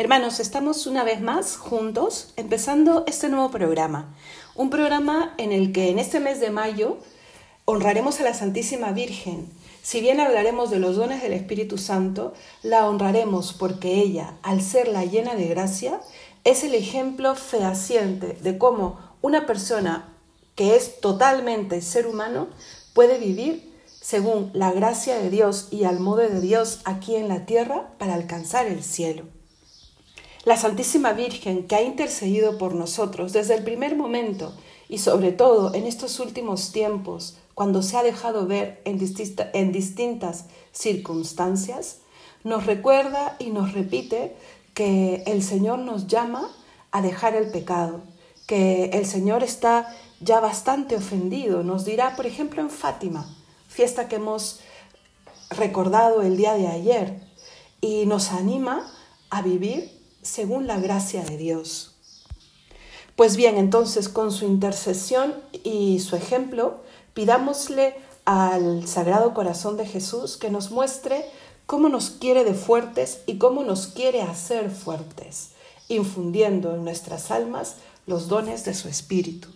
Hermanos, estamos una vez más juntos empezando este nuevo programa. Un programa en el que en este mes de mayo honraremos a la Santísima Virgen. Si bien hablaremos de los dones del Espíritu Santo, la honraremos porque ella, al ser la llena de gracia, es el ejemplo fehaciente de cómo una persona que es totalmente ser humano puede vivir según la gracia de Dios y al modo de Dios aquí en la tierra para alcanzar el cielo. La Santísima Virgen que ha intercedido por nosotros desde el primer momento y sobre todo en estos últimos tiempos, cuando se ha dejado ver en, distintas circunstancias, nos recuerda y nos repite que el Señor nos llama a dejar el pecado, que el Señor está ya bastante ofendido. Nos dirá, por ejemplo, en Fátima, fiesta que hemos recordado el día de ayer, y nos anima a vivir según la gracia de Dios. Pues bien, entonces con su intercesión y su ejemplo, pidámosle al Sagrado Corazón de Jesús que nos muestre cómo nos quiere de fuertes y cómo nos quiere hacer fuertes, infundiendo en nuestras almas los dones de su Espíritu.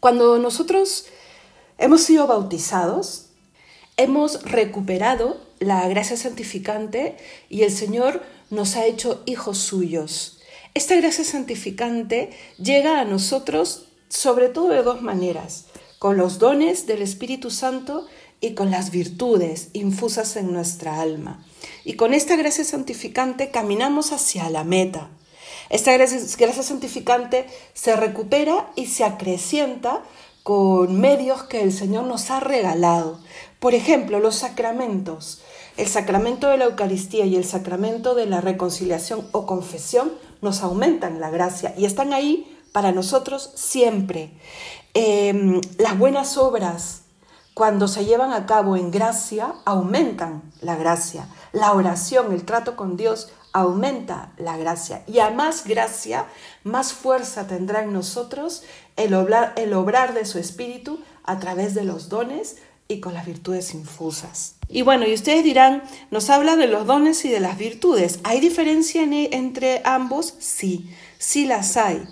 Cuando nosotros hemos sido bautizados, hemos recuperado la gracia santificante y el Señor nos ha hecho hijos suyos. Esta gracia santificante llega a nosotros sobre todo de dos maneras, con los dones del Espíritu Santo y con las virtudes infusas en nuestra alma. Y con esta gracia santificante caminamos hacia la meta. Esta gracia, gracia santificante se recupera y se acrecienta con medios que el Señor nos ha regalado. Por ejemplo, los sacramentos. El sacramento de la Eucaristía y el sacramento de la reconciliación o confesión nos aumentan la gracia y están ahí para nosotros siempre. Em, las buenas obras, cuando se llevan a cabo en gracia, aumentan la gracia. La oración, el trato con Dios, aumenta la gracia. Y a más gracia, más fuerza tendrá en nosotros el obrar, el obrar de su Espíritu a través de los dones y con las virtudes infusas. Y bueno, y ustedes dirán, nos habla de los dones y de las virtudes. ¿Hay diferencia e, entre ambos? Sí, sí las hay.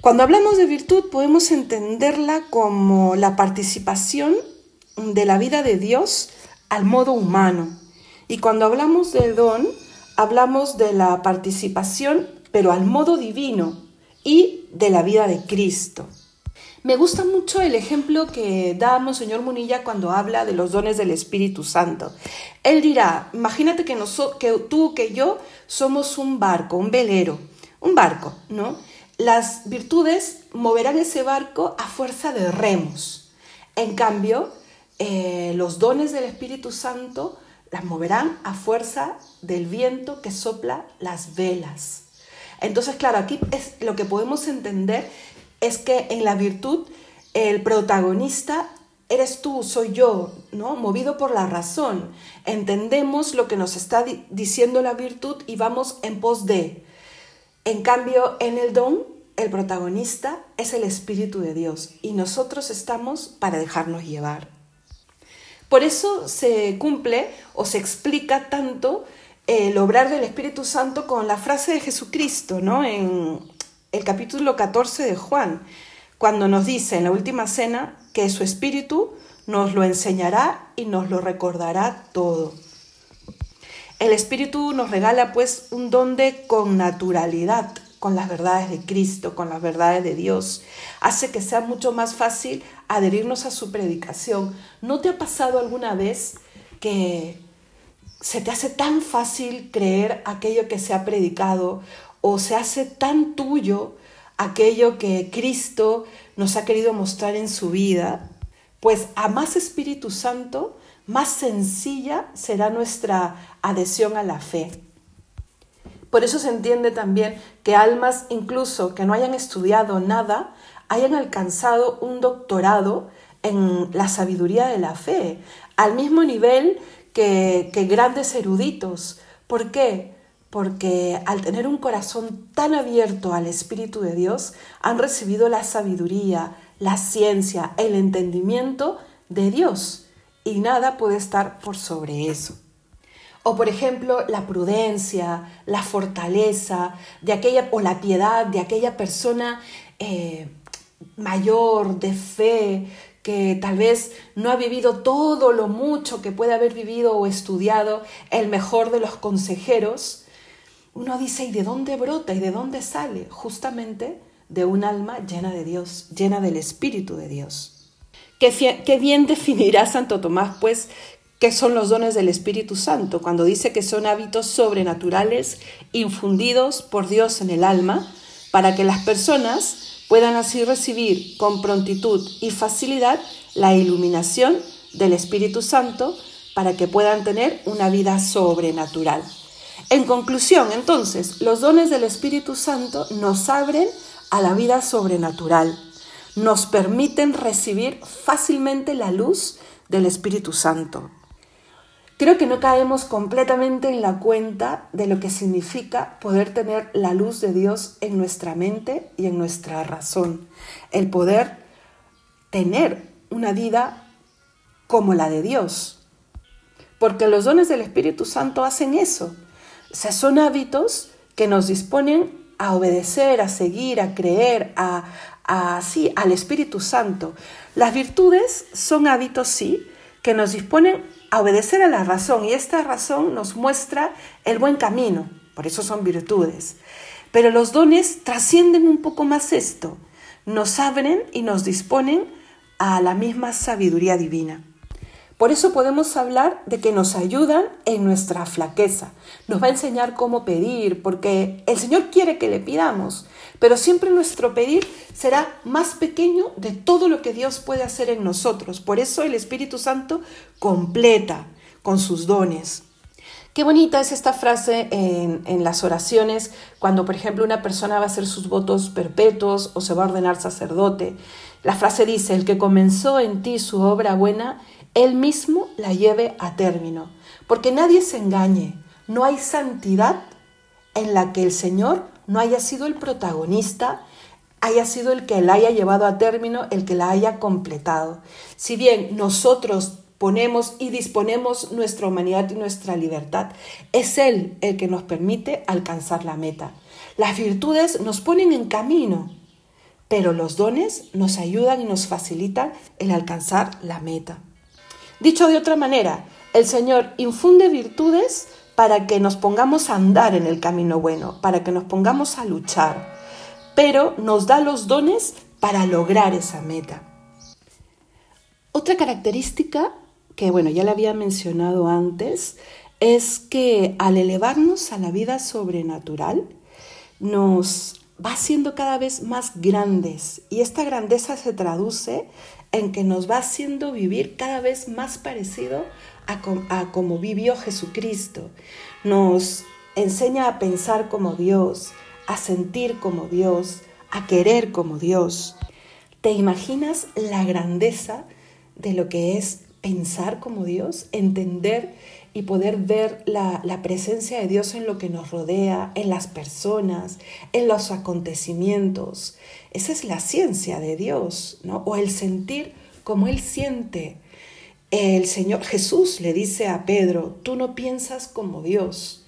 Cuando hablamos de virtud podemos entenderla como la participación de la vida de Dios al modo humano. Y cuando hablamos de don, hablamos de la participación, pero al modo divino y de la vida de Cristo. Me gusta mucho el ejemplo que da Monseñor Munilla cuando habla de los dones del Espíritu Santo. Él dirá, imagínate que, que tú, que yo somos un barco, un velero, un barco, ¿no? Las virtudes moverán ese barco a fuerza de remos. En cambio, eh, los dones del Espíritu Santo las moverán a fuerza del viento que sopla las velas. Entonces, claro, aquí es lo que podemos entender es que en la virtud el protagonista eres tú, soy yo, ¿no? Movido por la razón. Entendemos lo que nos está diciendo la virtud y vamos en pos de. En cambio, en el don, el protagonista es el Espíritu de Dios y nosotros estamos para dejarnos llevar. Por eso se cumple o se explica tanto el obrar del Espíritu Santo con la frase de Jesucristo, ¿no? En el capítulo 14 de Juan, cuando nos dice en la última cena que su Espíritu nos lo enseñará y nos lo recordará todo. El Espíritu nos regala pues un don de connaturalidad con las verdades de Cristo, con las verdades de Dios. Hace que sea mucho más fácil adherirnos a su predicación. ¿No te ha pasado alguna vez que se te hace tan fácil creer aquello que se ha predicado o se hace tan tuyo aquello que Cristo nos ha querido mostrar en su vida, pues a más Espíritu Santo, más sencilla será nuestra adhesión a la fe. Por eso se entiende también que almas incluso que no hayan estudiado nada, hayan alcanzado un doctorado en la sabiduría de la fe, al mismo nivel que, que grandes eruditos. ¿Por qué? Porque al tener un corazón tan abierto al Espíritu de Dios, han recibido la sabiduría, la ciencia, el entendimiento de Dios, y nada puede estar por sobre eso. O por ejemplo, la prudencia, la fortaleza de aquella, o la piedad de aquella persona eh, mayor, de fe, que tal vez no ha vivido todo lo mucho que puede haber vivido o estudiado el mejor de los consejeros, uno dice, ¿y de dónde brota y de dónde sale? Justamente de un alma llena de Dios, llena del Espíritu de Dios. Qué, qué bien definirá Santo Tomás, pues, qué son los dones del Espíritu Santo, cuando dice que son hábitos sobrenaturales infundidos por Dios en el alma, para que las personas puedan así recibir con prontitud y facilidad la iluminación del Espíritu Santo para que puedan tener una vida sobrenatural. En conclusión, entonces, los dones del Espíritu Santo nos abren a la vida sobrenatural, nos permiten recibir fácilmente la luz del Espíritu Santo. Creo que no caemos completamente en la cuenta de lo que significa poder tener la luz de Dios en nuestra mente y en nuestra razón. El poder tener una vida como la de Dios. Porque los dones del Espíritu Santo hacen eso. Son hábitos que nos disponen a obedecer, a seguir, a creer, a, a sí, al Espíritu Santo. Las virtudes son hábitos, sí, que nos disponen a obedecer a la razón y esta razón nos muestra el buen camino, por eso son virtudes. Pero los dones trascienden un poco más esto, nos abren y nos disponen a la misma sabiduría divina. Por eso podemos hablar de que nos ayudan en nuestra flaqueza. Nos va a enseñar cómo pedir, porque el Señor quiere que le pidamos, pero siempre nuestro pedir será más pequeño de todo lo que Dios puede hacer en nosotros. Por eso el Espíritu Santo completa con sus dones. Qué bonita es esta frase en, en, las oraciones cuando, por ejemplo, una persona va a hacer sus votos perpetuos o se va a ordenar sacerdote. La frase dice, el que comenzó en ti su obra buena, él mismo la lleve a término. Porque nadie se engañe, no hay santidad en la que el Señor no haya sido el protagonista, haya sido el que la haya llevado a término, el que la haya completado. Si bien nosotros ponemos y disponemos nuestra humanidad y nuestra libertad, es Él el que nos permite alcanzar la meta. Las virtudes nos ponen en camino, pero los dones nos ayudan y nos facilitan el alcanzar la meta. Dicho de otra manera, el Señor infunde virtudes para que nos pongamos a andar en el camino bueno, para que nos pongamos a luchar, pero nos da los dones para lograr esa meta. Otra característica que, bueno, ya la había mencionado antes, es que al elevarnos a la vida sobrenatural, nos va siendo cada vez más grandes y esta grandeza se traduce en que nos va haciendo vivir cada vez más parecido a, como vivió Jesucristo. Nos enseña a pensar como Dios, a sentir como Dios, a querer como Dios. ¿Te imaginas la grandeza de lo que es pensar como Dios? Entender y poder ver la, la, presencia de Dios en lo que nos rodea, en las personas, en los acontecimientos. Esa es la ciencia de Dios, ¿no? O el sentir como Él siente. El Señor Jesús le dice a Pedro, tú no piensas como Dios.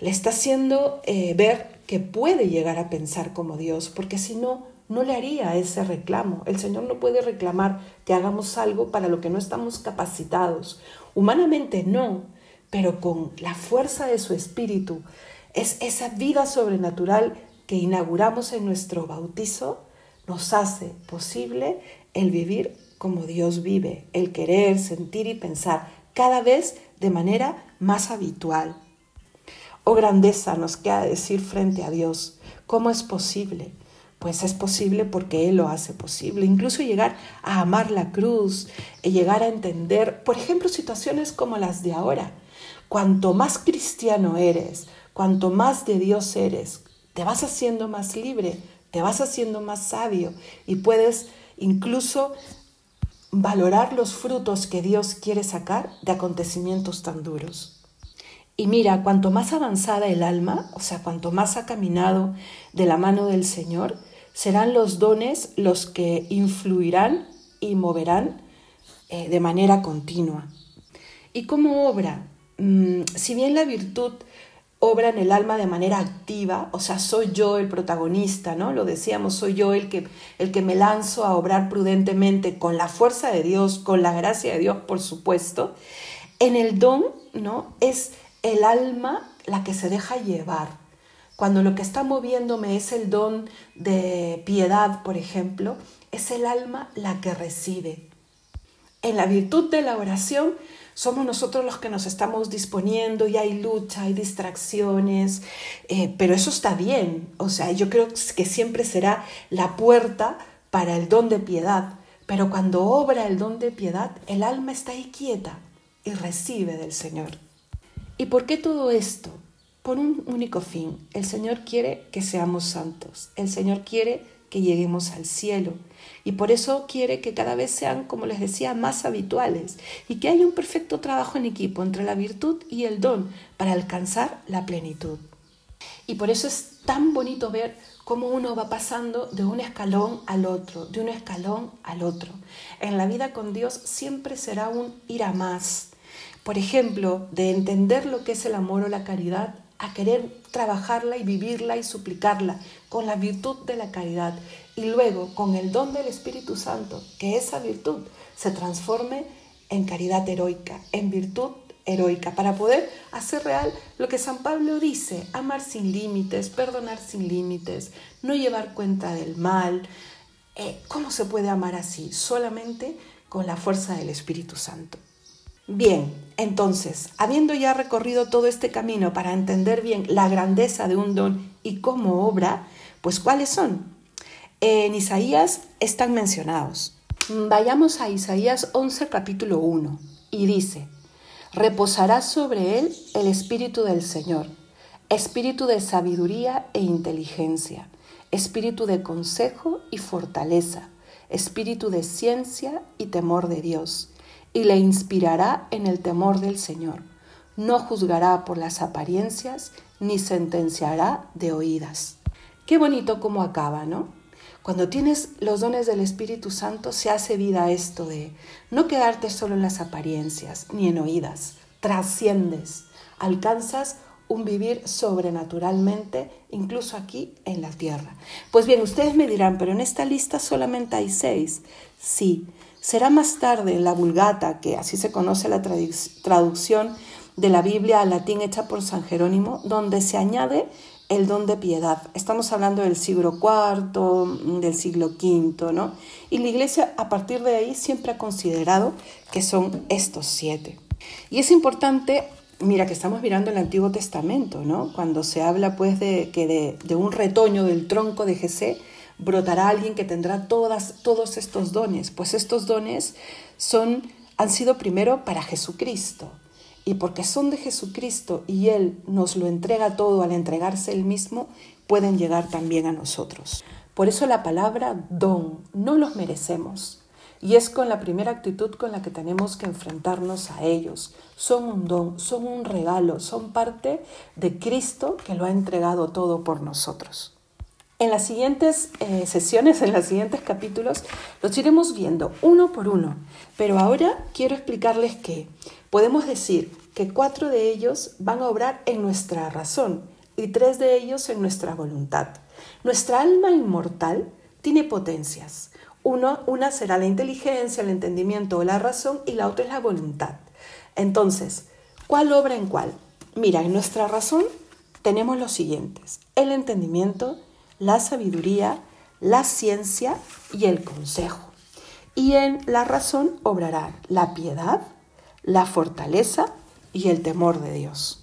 Le está haciendo eh, ver que puede llegar a pensar como Dios, porque si no, no le haría ese reclamo. El Señor no puede reclamar que hagamos algo para lo que no estamos capacitados. Humanamente no, pero con la fuerza de su espíritu. Es esa vida sobrenatural que inauguramos en nuestro bautizo nos hace posible el vivir como Dios vive, el querer, sentir y pensar cada vez de manera más habitual. Oh grandeza nos queda decir frente a Dios, ¿cómo es posible? Pues es posible porque Él lo hace posible. Incluso llegar a amar la cruz, y llegar a entender, por ejemplo, situaciones como las de ahora. Cuanto más cristiano eres, cuanto más de Dios eres, te vas haciendo más libre, te vas haciendo más sabio y puedes incluso valorar los frutos que Dios quiere sacar de acontecimientos tan duros. Y mira, cuanto más avanzada el alma, o sea, cuanto más ha caminado de la mano del Señor, serán los dones los que influirán y moverán eh, de manera continua. ¿Y cómo obra mm, si bien la virtud obra en el alma de manera activa, o sea, soy yo el protagonista, ¿no? Lo decíamos, soy yo el que, el que me lanzo a obrar prudentemente con la fuerza de Dios, con la gracia de Dios, por supuesto. En el don, ¿no? Es el alma la que se deja llevar. Cuando lo que está moviéndome es el don de piedad, por ejemplo, es el alma la que recibe. En la virtud de la oración somos nosotros los que nos estamos disponiendo y hay lucha, hay distracciones, eh, pero eso está bien. O sea, yo creo que siempre será la puerta para el don de piedad. Pero cuando obra el don de piedad, el alma está ahí quieta y recibe del Señor. ¿Y por qué todo esto? Por un único fin. El Señor quiere que seamos santos. El Señor quiere que lleguemos al cielo. Y por eso quiere que cada vez sean, como les decía, más habituales y que haya un perfecto trabajo en equipo entre la virtud y el don para alcanzar la plenitud. Y por eso es tan bonito ver cómo uno va pasando de un escalón al otro, de un escalón al otro. En la vida con Dios siempre será un ir a más. Por ejemplo, de entender lo que es el amor o la caridad a querer trabajarla y vivirla y suplicarla con la virtud de la caridad y luego con el don del Espíritu Santo, que esa virtud se transforme en caridad heroica, en virtud heroica, para poder hacer real lo que San Pablo dice, amar sin límites, perdonar sin límites, no llevar cuenta del mal. Eh, ¿Cómo se puede amar así? Solamente con la fuerza del Espíritu Santo. Bien, entonces, habiendo ya recorrido todo este camino para entender bien la grandeza de un don y cómo obra, pues ¿cuáles son? En Isaías están mencionados. Vayamos a Isaías 11, capítulo 1, y dice, reposará sobre él el espíritu del Señor, espíritu de sabiduría e inteligencia, espíritu de consejo y fortaleza, espíritu de ciencia y temor de Dios y le inspirará en el temor del Señor. No juzgará por las apariencias, ni sentenciará de oídas. Qué bonito cómo acaba, ¿no? Cuando tienes los dones del Espíritu Santo se hace vida esto de no quedarte solo en las apariencias ni en oídas, trasciendes, alcanzas un vivir sobrenaturalmente, incluso aquí en la tierra. Pues bien, ustedes me dirán, pero en esta lista solamente hay seis. Sí, Será más tarde la Vulgata, que así se conoce la traducción de la Biblia al latín hecha por San Jerónimo, donde se añade el don de piedad. Estamos hablando del siglo IV, del siglo V, ¿no? Y la Iglesia a partir de ahí siempre ha considerado que son estos siete. Y es importante, mira que estamos mirando el Antiguo Testamento, ¿no? Cuando se habla pues de que de, de un retoño del tronco de Jesé, brotará alguien que tendrá todas, todos estos dones, pues estos dones son, han sido primero para Jesucristo. Y porque son de Jesucristo y Él nos lo entrega todo al entregarse Él mismo, pueden llegar también a nosotros. Por eso la palabra don, no los merecemos. Y es con la primera actitud con la que tenemos que enfrentarnos a ellos. Son un don, son un regalo, son parte de Cristo que lo ha entregado todo por nosotros. En las siguientes eh, sesiones, en los siguientes capítulos, los iremos viendo uno por uno, pero ahora quiero explicarles que podemos decir que cuatro de ellos van a obrar en nuestra razón y tres de ellos en nuestra voluntad. Nuestra alma inmortal tiene potencias. Una será la inteligencia, el entendimiento o la razón y la otra es la voluntad. Entonces, ¿cuál obra en cuál? Mira, en nuestra razón tenemos los siguientes. El entendimiento, la sabiduría, la ciencia y el consejo. Y en la razón obrará la piedad, la fortaleza y el temor de Dios.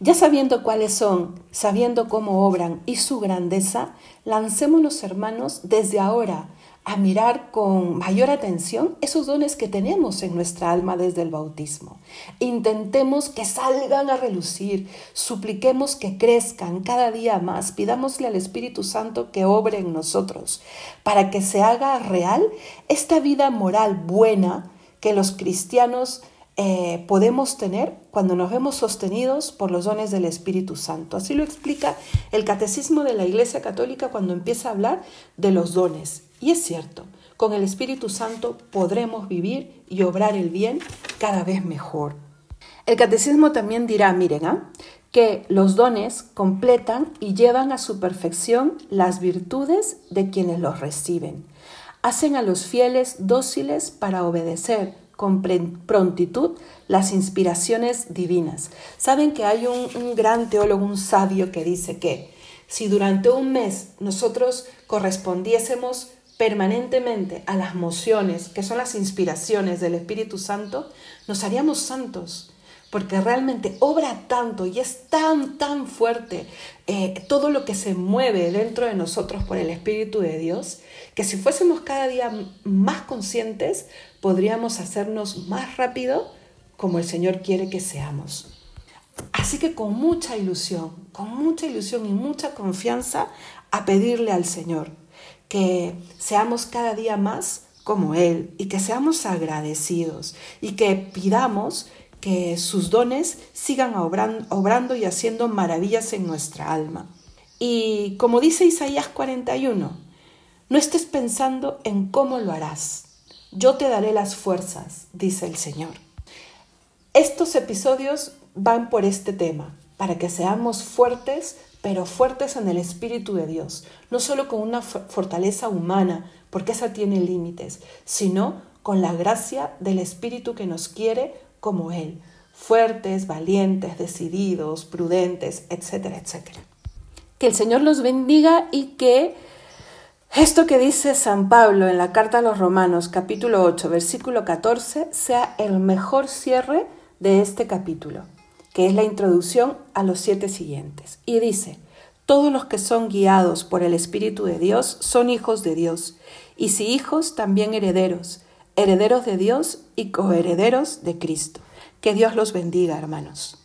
Ya sabiendo cuáles son, sabiendo cómo obran y su grandeza, lancémonos hermanos desde ahora a mirar con mayor atención esos dones que tenemos en nuestra alma desde el bautismo. Intentemos que salgan a relucir, supliquemos que crezcan cada día más, pidámosle al Espíritu Santo que obre en nosotros, para que se haga real esta vida moral buena que los cristianos eh, podemos tener cuando nos vemos sostenidos por los dones del Espíritu Santo. Así lo explica el Catecismo de la Iglesia Católica cuando empieza a hablar de los dones. Y es cierto, con el Espíritu Santo podremos vivir y obrar el bien cada vez mejor. El catecismo también dirá, miren, ¿ah? que los dones completan y llevan a su perfección las virtudes de quienes los reciben. Hacen a los fieles dóciles para obedecer con prontitud las inspiraciones divinas. Saben que hay un, gran teólogo, un sabio, que dice que si durante un mes nosotros correspondiésemos permanentemente a las mociones, que son las inspiraciones del Espíritu Santo, nos haríamos santos porque realmente obra tanto y es tan, tan fuerte eh, todo lo que se mueve dentro de nosotros por el Espíritu de Dios, que si fuésemos cada día más conscientes, podríamos hacernos más rápido como el Señor quiere que seamos. Así que con mucha ilusión, con mucha ilusión y mucha confianza, a pedirle al Señor que seamos cada día más como Él y que seamos agradecidos y que pidamos que sus dones sigan obrando y haciendo maravillas en nuestra alma. Y como dice Isaías 41, no estés pensando en cómo lo harás. Yo te daré las fuerzas, dice el Señor. Estos episodios van por este tema, para que seamos fuertes, pero fuertes en el Espíritu de Dios, no solo con una fortaleza humana, porque esa tiene límites, sino con la gracia del Espíritu que nos quiere como Él, fuertes, valientes, decididos, prudentes, etcétera, etcétera. Que el Señor los bendiga y que esto que dice San Pablo en la carta a los Romanos capítulo 8 versículo 14 sea el mejor cierre de este capítulo, que es la introducción a los siete siguientes. Y dice, todos los que son guiados por el Espíritu de Dios son hijos de Dios, y si hijos, también herederos herederos de Dios y coherederos de Cristo. Que Dios los bendiga, hermanos.